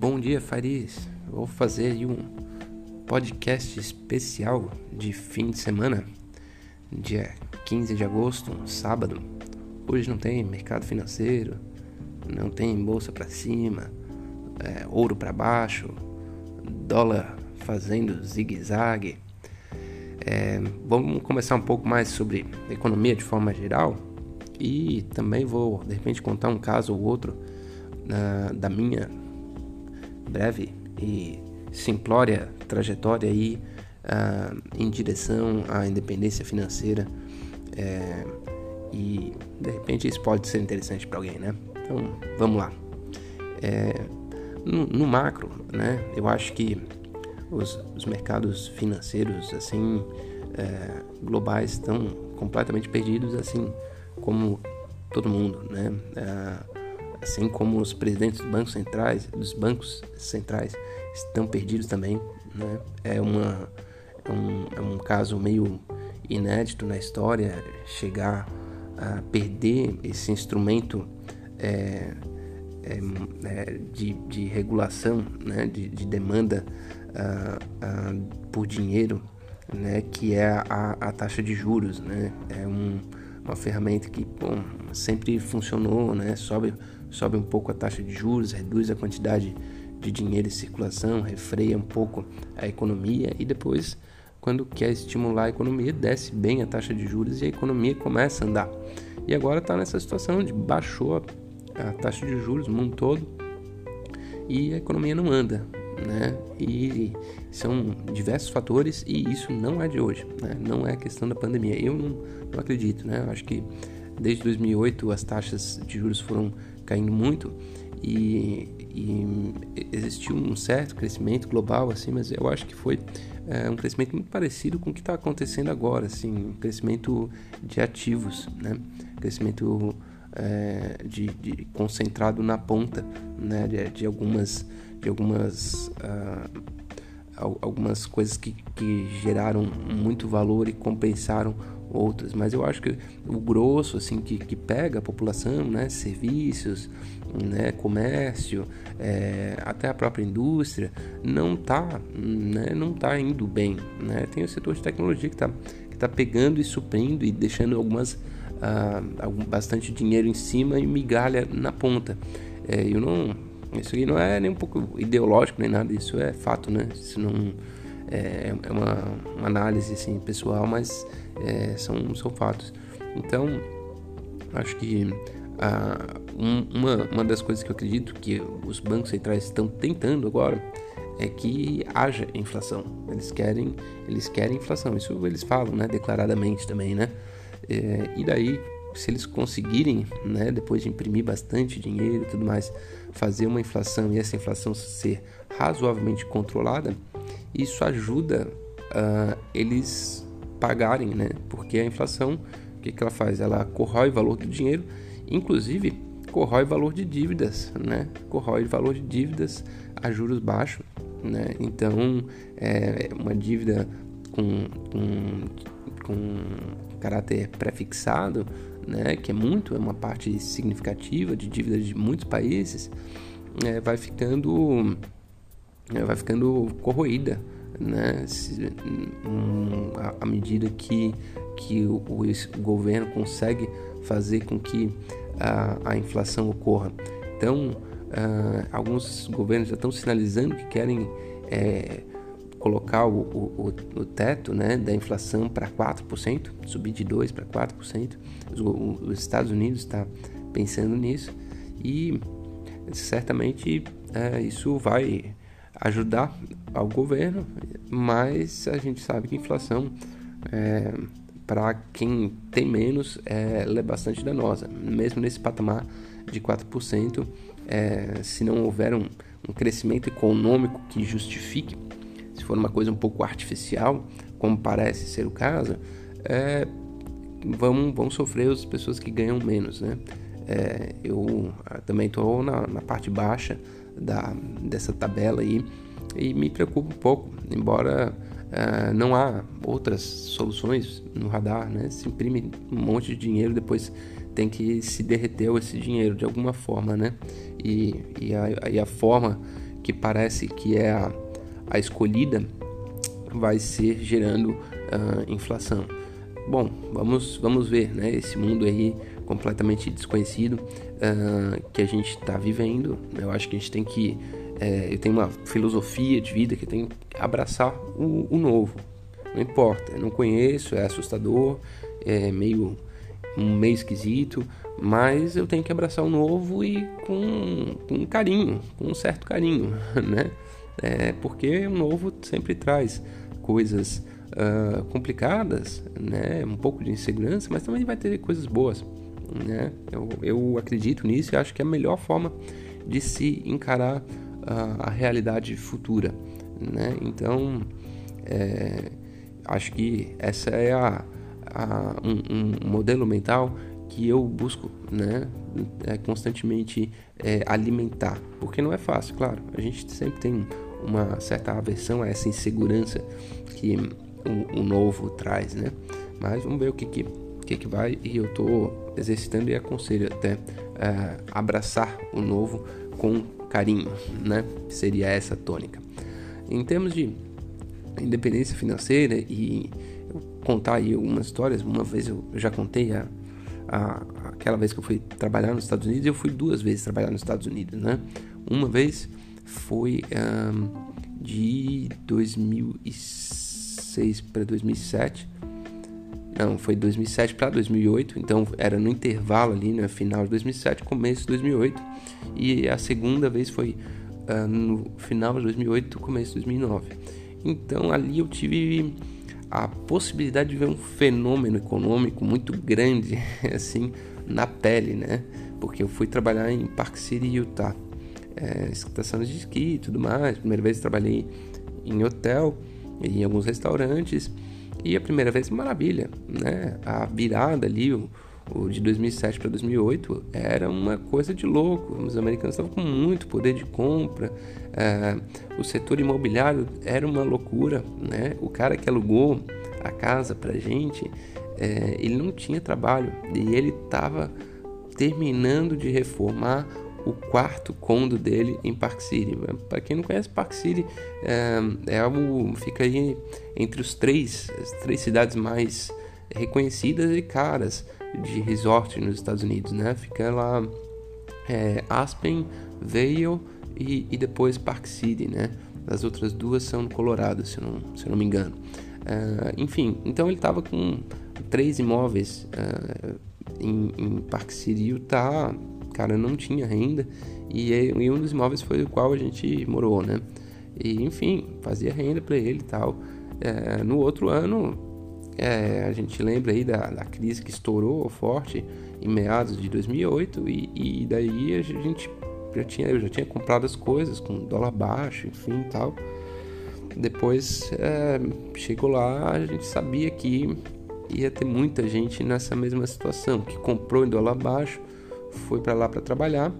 Bom dia, Faris. Vou fazer aí um podcast especial de fim de semana, dia 15 de agosto, um sábado. Hoje não tem mercado financeiro, não tem bolsa para cima, é, ouro para baixo, dólar fazendo zigue-zague. É, vamos começar um pouco mais sobre economia de forma geral e também vou de repente contar um caso ou outro uh, da minha breve e simplória trajetória aí uh, em direção à independência financeira é, e de repente isso pode ser interessante para alguém, né? Então vamos lá. É, no, no, macro, né? Eu acho que os, os mercados financeiros assim é, globais estão completamente perdidos, assim como todo mundo, né? É, assim como os presidentes dos bancos centrais, dos bancos centrais estão perdidos também, né? É uma é um, é um caso meio inédito na história chegar a perder esse instrumento é, é, é, de, de, regulação, né? de, de demanda uh, uh, por dinheiro, né? que é a, a taxa de juros. Né? É um, uma ferramenta que bom, sempre funcionou, né? sobe sobe um pouco a taxa de juros, reduz a quantidade de dinheiro em circulação, refreia um pouco a economia e depois, quando quer estimular a economia, desce bem a taxa de juros e a economia começa a andar. E agora está nessa situação de baixou a taxa de juros no mundo todo e a economia não anda, né? E são diversos fatores e isso não é de hoje, né? Não é questão da pandemia. Eu não, não acredito, né? Eu acho que desde 2008 as taxas de juros foram caindo muito e, e existiu um certo crescimento global assim, mas eu acho que foi é, um crescimento muito parecido com o que está acontecendo agora, assim, um crescimento de ativos, né? Crescimento é, de, de, concentrado na ponta, né? De, de algumas de algumas uh, algumas coisas que, que geraram muito valor e compensaram outras, mas eu acho que o grosso assim que, que pega a população, né, serviços, né, comércio, é, até a própria indústria, não tá, né, não tá indo bem, né? Tem o setor de tecnologia que está que tá pegando e suprindo e deixando algumas ah, bastante dinheiro em cima e migalha na ponta. É, eu não, isso aqui não é nem um pouco ideológico nem nada, isso é fato, né? Isso não é, é uma, uma análise assim, pessoal, mas é, são, são fatos. Então, acho que ah, um, uma, uma das coisas que eu acredito que os bancos centrais estão tentando agora é que haja inflação. Eles querem, eles querem inflação. Isso eles falam, né, declaradamente também, né? É, e daí, se eles conseguirem, né, depois de imprimir bastante dinheiro e tudo mais, fazer uma inflação e essa inflação ser razoavelmente controlada, isso ajuda uh, eles pagarem, né? Porque a inflação, o que, que ela faz? Ela corrói o valor do dinheiro, inclusive corrói valor de dívidas, né? Corrói valor de dívidas a juros baixos, né? Então, é uma dívida com, com, com caráter prefixado, né? Que é muito, é uma parte significativa de dívidas de muitos países, é, vai ficando vai ficando corroída, né? Um, à medida que, que o, o, governo consegue fazer com que a, a inflação ocorra. Então, uh, alguns governos já estão sinalizando que querem é, colocar o, o, o, teto né, da inflação para 4%, subir de 2% para 4%. Os, os Estados Unidos está pensando nisso e certamente é, isso vai ajudar ao governo, mas a gente sabe que inflação, é, para quem tem menos, é, é bastante danosa. Mesmo nesse patamar de 4%, é, se não houver um, um crescimento econômico que justifique, for uma coisa um pouco artificial, como parece ser o caso, é, vão, vão sofrer as pessoas que ganham menos, né? É, eu ah, também estou na, na, parte baixa da, dessa tabela aí e me preocupa um pouco, embora uh, não há outras soluções no radar, né? Se imprime um monte de dinheiro, depois tem que se derreter esse dinheiro de alguma forma, né? E, e, a, e a forma que parece que é a, a escolhida vai ser gerando uh, inflação. Bom, vamos, vamos ver, né? Esse mundo aí completamente desconhecido uh, que a gente está vivendo. Eu acho que a gente tem que. É, eu tenho uma filosofia de vida que tem que abraçar o, o novo. Não importa, eu não conheço, é assustador, é meio um meio esquisito, mas eu tenho que abraçar o novo e com, com carinho, com um certo carinho, né? É, porque o novo sempre traz coisas uh, complicadas, né? Um pouco de insegurança, mas também vai ter coisas boas, né? Eu, eu acredito nisso e acho que é a melhor forma de se encarar uh, a realidade futura, né? Então, é, acho que essa é a, a um, um, modelo mental que eu busco, né? É, constantemente é, alimentar, porque não é fácil, claro. A gente sempre tem uma certa aversão a essa insegurança que o, o novo traz, né? Mas vamos ver o que que, que, que vai e eu estou exercitando e aconselho até uh, abraçar o novo com carinho, né? Seria essa tônica. Em termos de independência financeira e contar aí algumas histórias, uma vez eu já contei a, a, aquela vez que eu fui trabalhar nos Estados Unidos, eu fui duas vezes trabalhar nos Estados Unidos, né? Uma vez foi um, de 2006 2006 para 2007. Não, foi 2007 para 2008, então era no intervalo ali, né, final de 2007, começo de 2008. E a segunda vez foi uh, no final de 2008, começo de 2009. Então ali eu tive a possibilidade de ver um fenômeno econômico muito grande, assim, na pele, né? Porque eu fui trabalhar em Park City, Utah, é, de esqui e tudo mais. Primeira vez trabalhei em hotel em alguns restaurantes. E a primeira vez, maravilha, né? A virada ali, o, o de 2007 para 2008, era uma coisa de louco. Os americanos estavam com muito poder de compra, é, o setor imobiliário era uma loucura, né? O cara que alugou a casa para gente, é, ele não tinha trabalho e ele estava terminando de reformar o quarto condo dele em Park City. Para quem não conhece, Park City é, é algo fica aí entre os três as três cidades mais reconhecidas e caras de resort nos Estados Unidos, né? Fica lá é, Aspen, Vail e, e, depois Park City, né? As outras duas são no Colorado, se eu não, se não me engano. É, enfim, então ele estava com três imóveis é, em, em Park City, Utah, cara não tinha renda e, e um dos imóveis foi o qual a gente morou, né? E enfim, fazia renda para ele e tal. É, no outro ano, é, a gente lembra aí da, da, crise que estourou forte em meados de 2008 e, e daí a gente já tinha, eu já tinha comprado as coisas com dólar baixo, enfim tal. Depois é, chegou lá, a gente sabia que ia ter muita gente nessa mesma situação, que comprou em dólar baixo foi para lá para trabalhar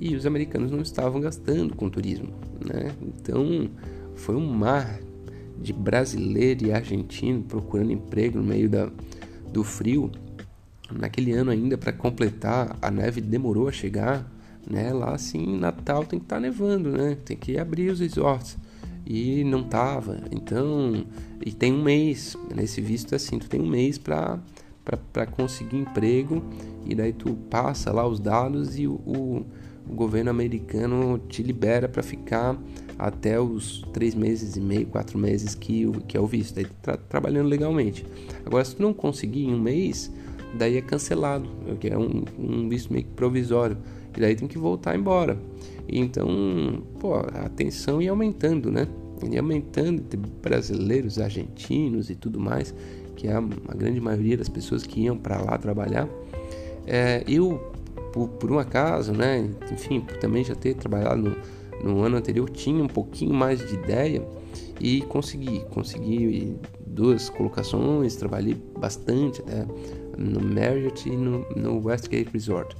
e os americanos não estavam gastando com turismo, né? Então foi um mar de brasileiro e argentino procurando emprego no meio da, do frio. Naquele ano ainda para completar, a neve demorou a chegar, né? Lá assim, Natal tem que estar tá nevando, né? Tem que abrir os resorts e não tava. Então, e tem um mês nesse visto é assim, tu tem um mês para para conseguir emprego e daí tu passa lá os dados e o, o, o governo americano te libera para ficar até os três meses e meio, quatro meses que, que é o visto, daí tá trabalhando legalmente. Agora, se tu não conseguir em um mês, daí é cancelado, que é um, um visto meio que provisório, e daí tem que voltar embora. Então, pô, a tensão ia aumentando, né? Ia aumentando entre brasileiros, argentinos e tudo mais que é a, grande maioria das pessoas que iam para lá trabalhar. É, eu, por, por, um acaso, né, enfim, também já ter trabalhado no, no ano anterior, tinha um pouquinho mais de ideia e consegui, consegui duas colocações, trabalhei bastante até no Marriott e no, no Westgate Resort.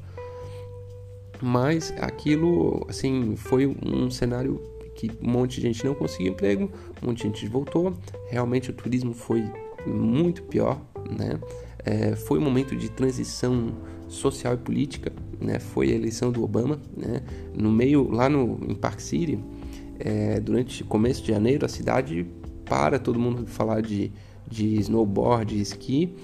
Mas aquilo, assim, foi um cenário que um monte de gente não conseguiu emprego, um monte de gente voltou. Realmente o turismo foi muito pior, né? É, foi um momento de transição social e política, né? Foi a eleição do Obama, né? No meio, lá no, em Park City, é, durante começo de janeiro a cidade para todo mundo falar de, de snowboard, esqui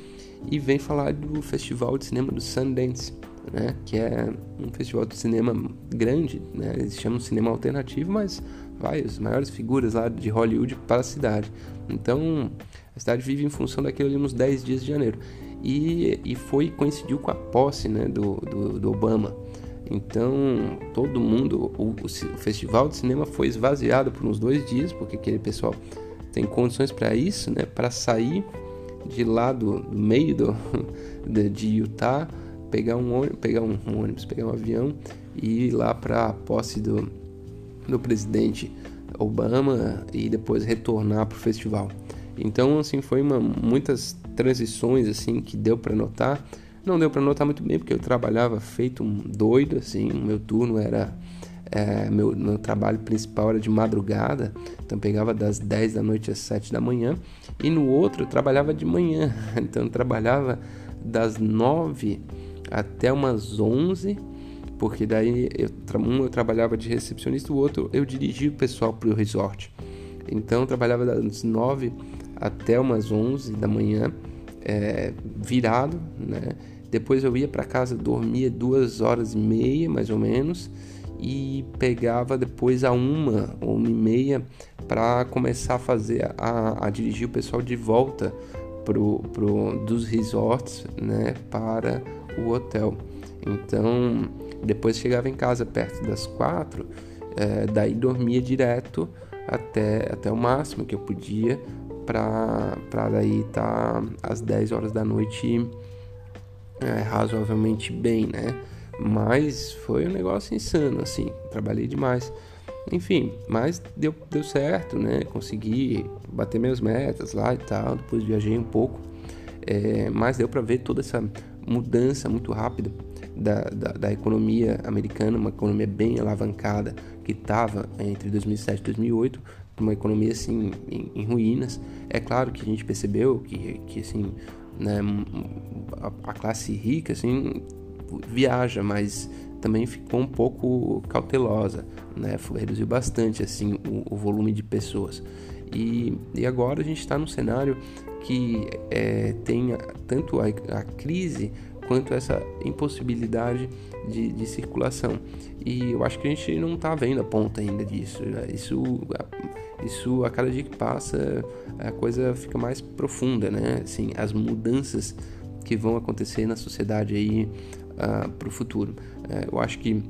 e vem falar do festival de cinema do Sundance, né? Que é um festival de cinema grande, né? Eles chamam de cinema alternativo, mas vai as maiores figuras lá de Hollywood para a cidade. Então a cidade vive em função daquilo ali uns 10 dias de janeiro. E, e foi coincidiu com a posse né, do, do, do Obama. Então, todo mundo, o, o, festival de cinema foi esvaziado por uns dois dias, porque aquele pessoal tem condições para isso, né? Para sair de lá do, do meio do, de, de, Utah, pegar um ônibus, pegar um, um, ônibus, pegar um avião e ir lá para a posse do, do presidente Obama e depois retornar para o festival. Então, assim, foi uma, muitas transições assim que deu para notar. Não deu para notar muito bem porque eu trabalhava feito um doido, assim, meu turno era é, meu, meu trabalho principal era de madrugada, então pegava das 10 da noite às 7 da manhã, e no outro eu trabalhava de manhã, então eu trabalhava das 9 até umas 11, porque daí eu, um eu trabalhava de recepcionista, o outro eu dirigia o pessoal para o resort. Então eu trabalhava das 9 até umas 11 da manhã, é, virado, né? Depois eu ia para casa, dormia duas horas e meia, mais ou menos, e pegava depois a uma ou uma e meia para começar a fazer a, a, dirigir o pessoal de volta pro, pro, dos resorts né, para o hotel. Então depois chegava em casa perto das quatro, é, daí dormia direto até, até o máximo que eu podia para daí estar tá às 10 horas da noite é, razoavelmente bem, né? Mas foi um negócio insano, assim. Trabalhei demais. Enfim, mas deu, deu certo, né? Consegui bater minhas metas lá e tal. Depois viajei um pouco. É, mas deu para ver toda essa mudança muito rápida da, da, da, economia americana, uma economia bem alavancada que estava entre 2007 e 2008, uma economia assim em, em, ruínas. É claro que a gente percebeu que, que assim, né, a, a classe rica assim viaja, mas também ficou um pouco cautelosa, né? Reduziu bastante assim o, o volume de pessoas. E, e agora a gente está num cenário que é, tem tanto a, a, crise quanto essa impossibilidade de, de, circulação. E eu acho que a gente não está vendo a ponta ainda disso. Isso, isso a cada dia que passa a coisa fica mais profunda, né? Assim, as mudanças que vão acontecer na sociedade aí uh, para o futuro. Uh, eu acho que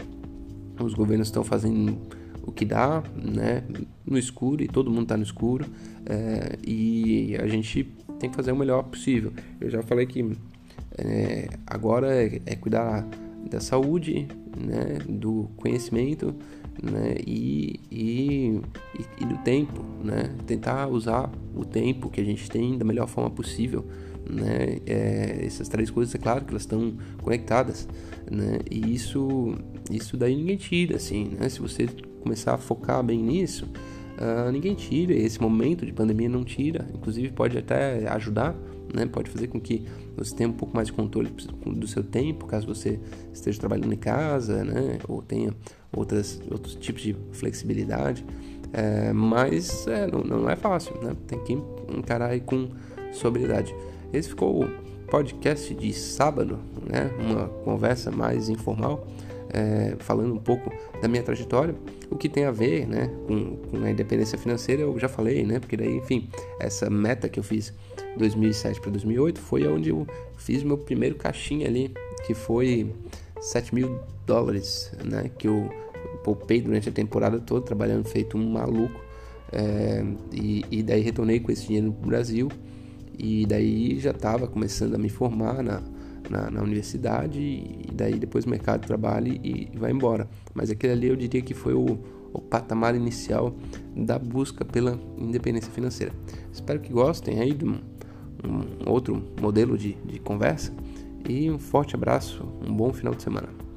os governos estão fazendo o que dá, né, no escuro e todo mundo está no escuro uh, e a gente tem que fazer o melhor possível. Eu já falei que é, agora é, é, cuidar da saúde, né, do conhecimento né, e, e, e, do tempo, né, tentar usar o tempo que a gente tem da melhor forma possível né? É, essas três coisas, é claro que elas estão conectadas, né? E isso, isso daí ninguém tira, assim, né? Se você começar a focar bem nisso, uh, ninguém tira. Esse momento de pandemia não tira, inclusive pode até ajudar, né? Pode fazer com que você tenha um pouco mais de controle do seu tempo, caso você esteja trabalhando em casa, né? Ou tenha outras, outros tipos de flexibilidade. É, mas é, não, não é fácil, né? Tem que encarar aí com sobriedade. Esse ficou o podcast de sábado, né? Uma conversa mais informal, é, falando um pouco da minha trajetória, o que tem a ver, né, com, com, a independência financeira, eu já falei, né? Porque daí, enfim, essa meta que eu fiz 2007 para 2008 foi onde eu fiz meu primeiro caixinha ali, que foi 7 mil dólares, né? Que eu poupei durante a temporada toda, trabalhando feito um maluco. É, e, e daí retornei com esse dinheiro no Brasil e daí já estava começando a me formar na, na, na, universidade e daí depois o mercado de trabalho e, e vai embora. Mas aquele ali eu diria que foi o, o patamar inicial da busca pela independência financeira. Espero que gostem aí de um, um outro modelo de, de conversa e um forte abraço, um bom final de semana.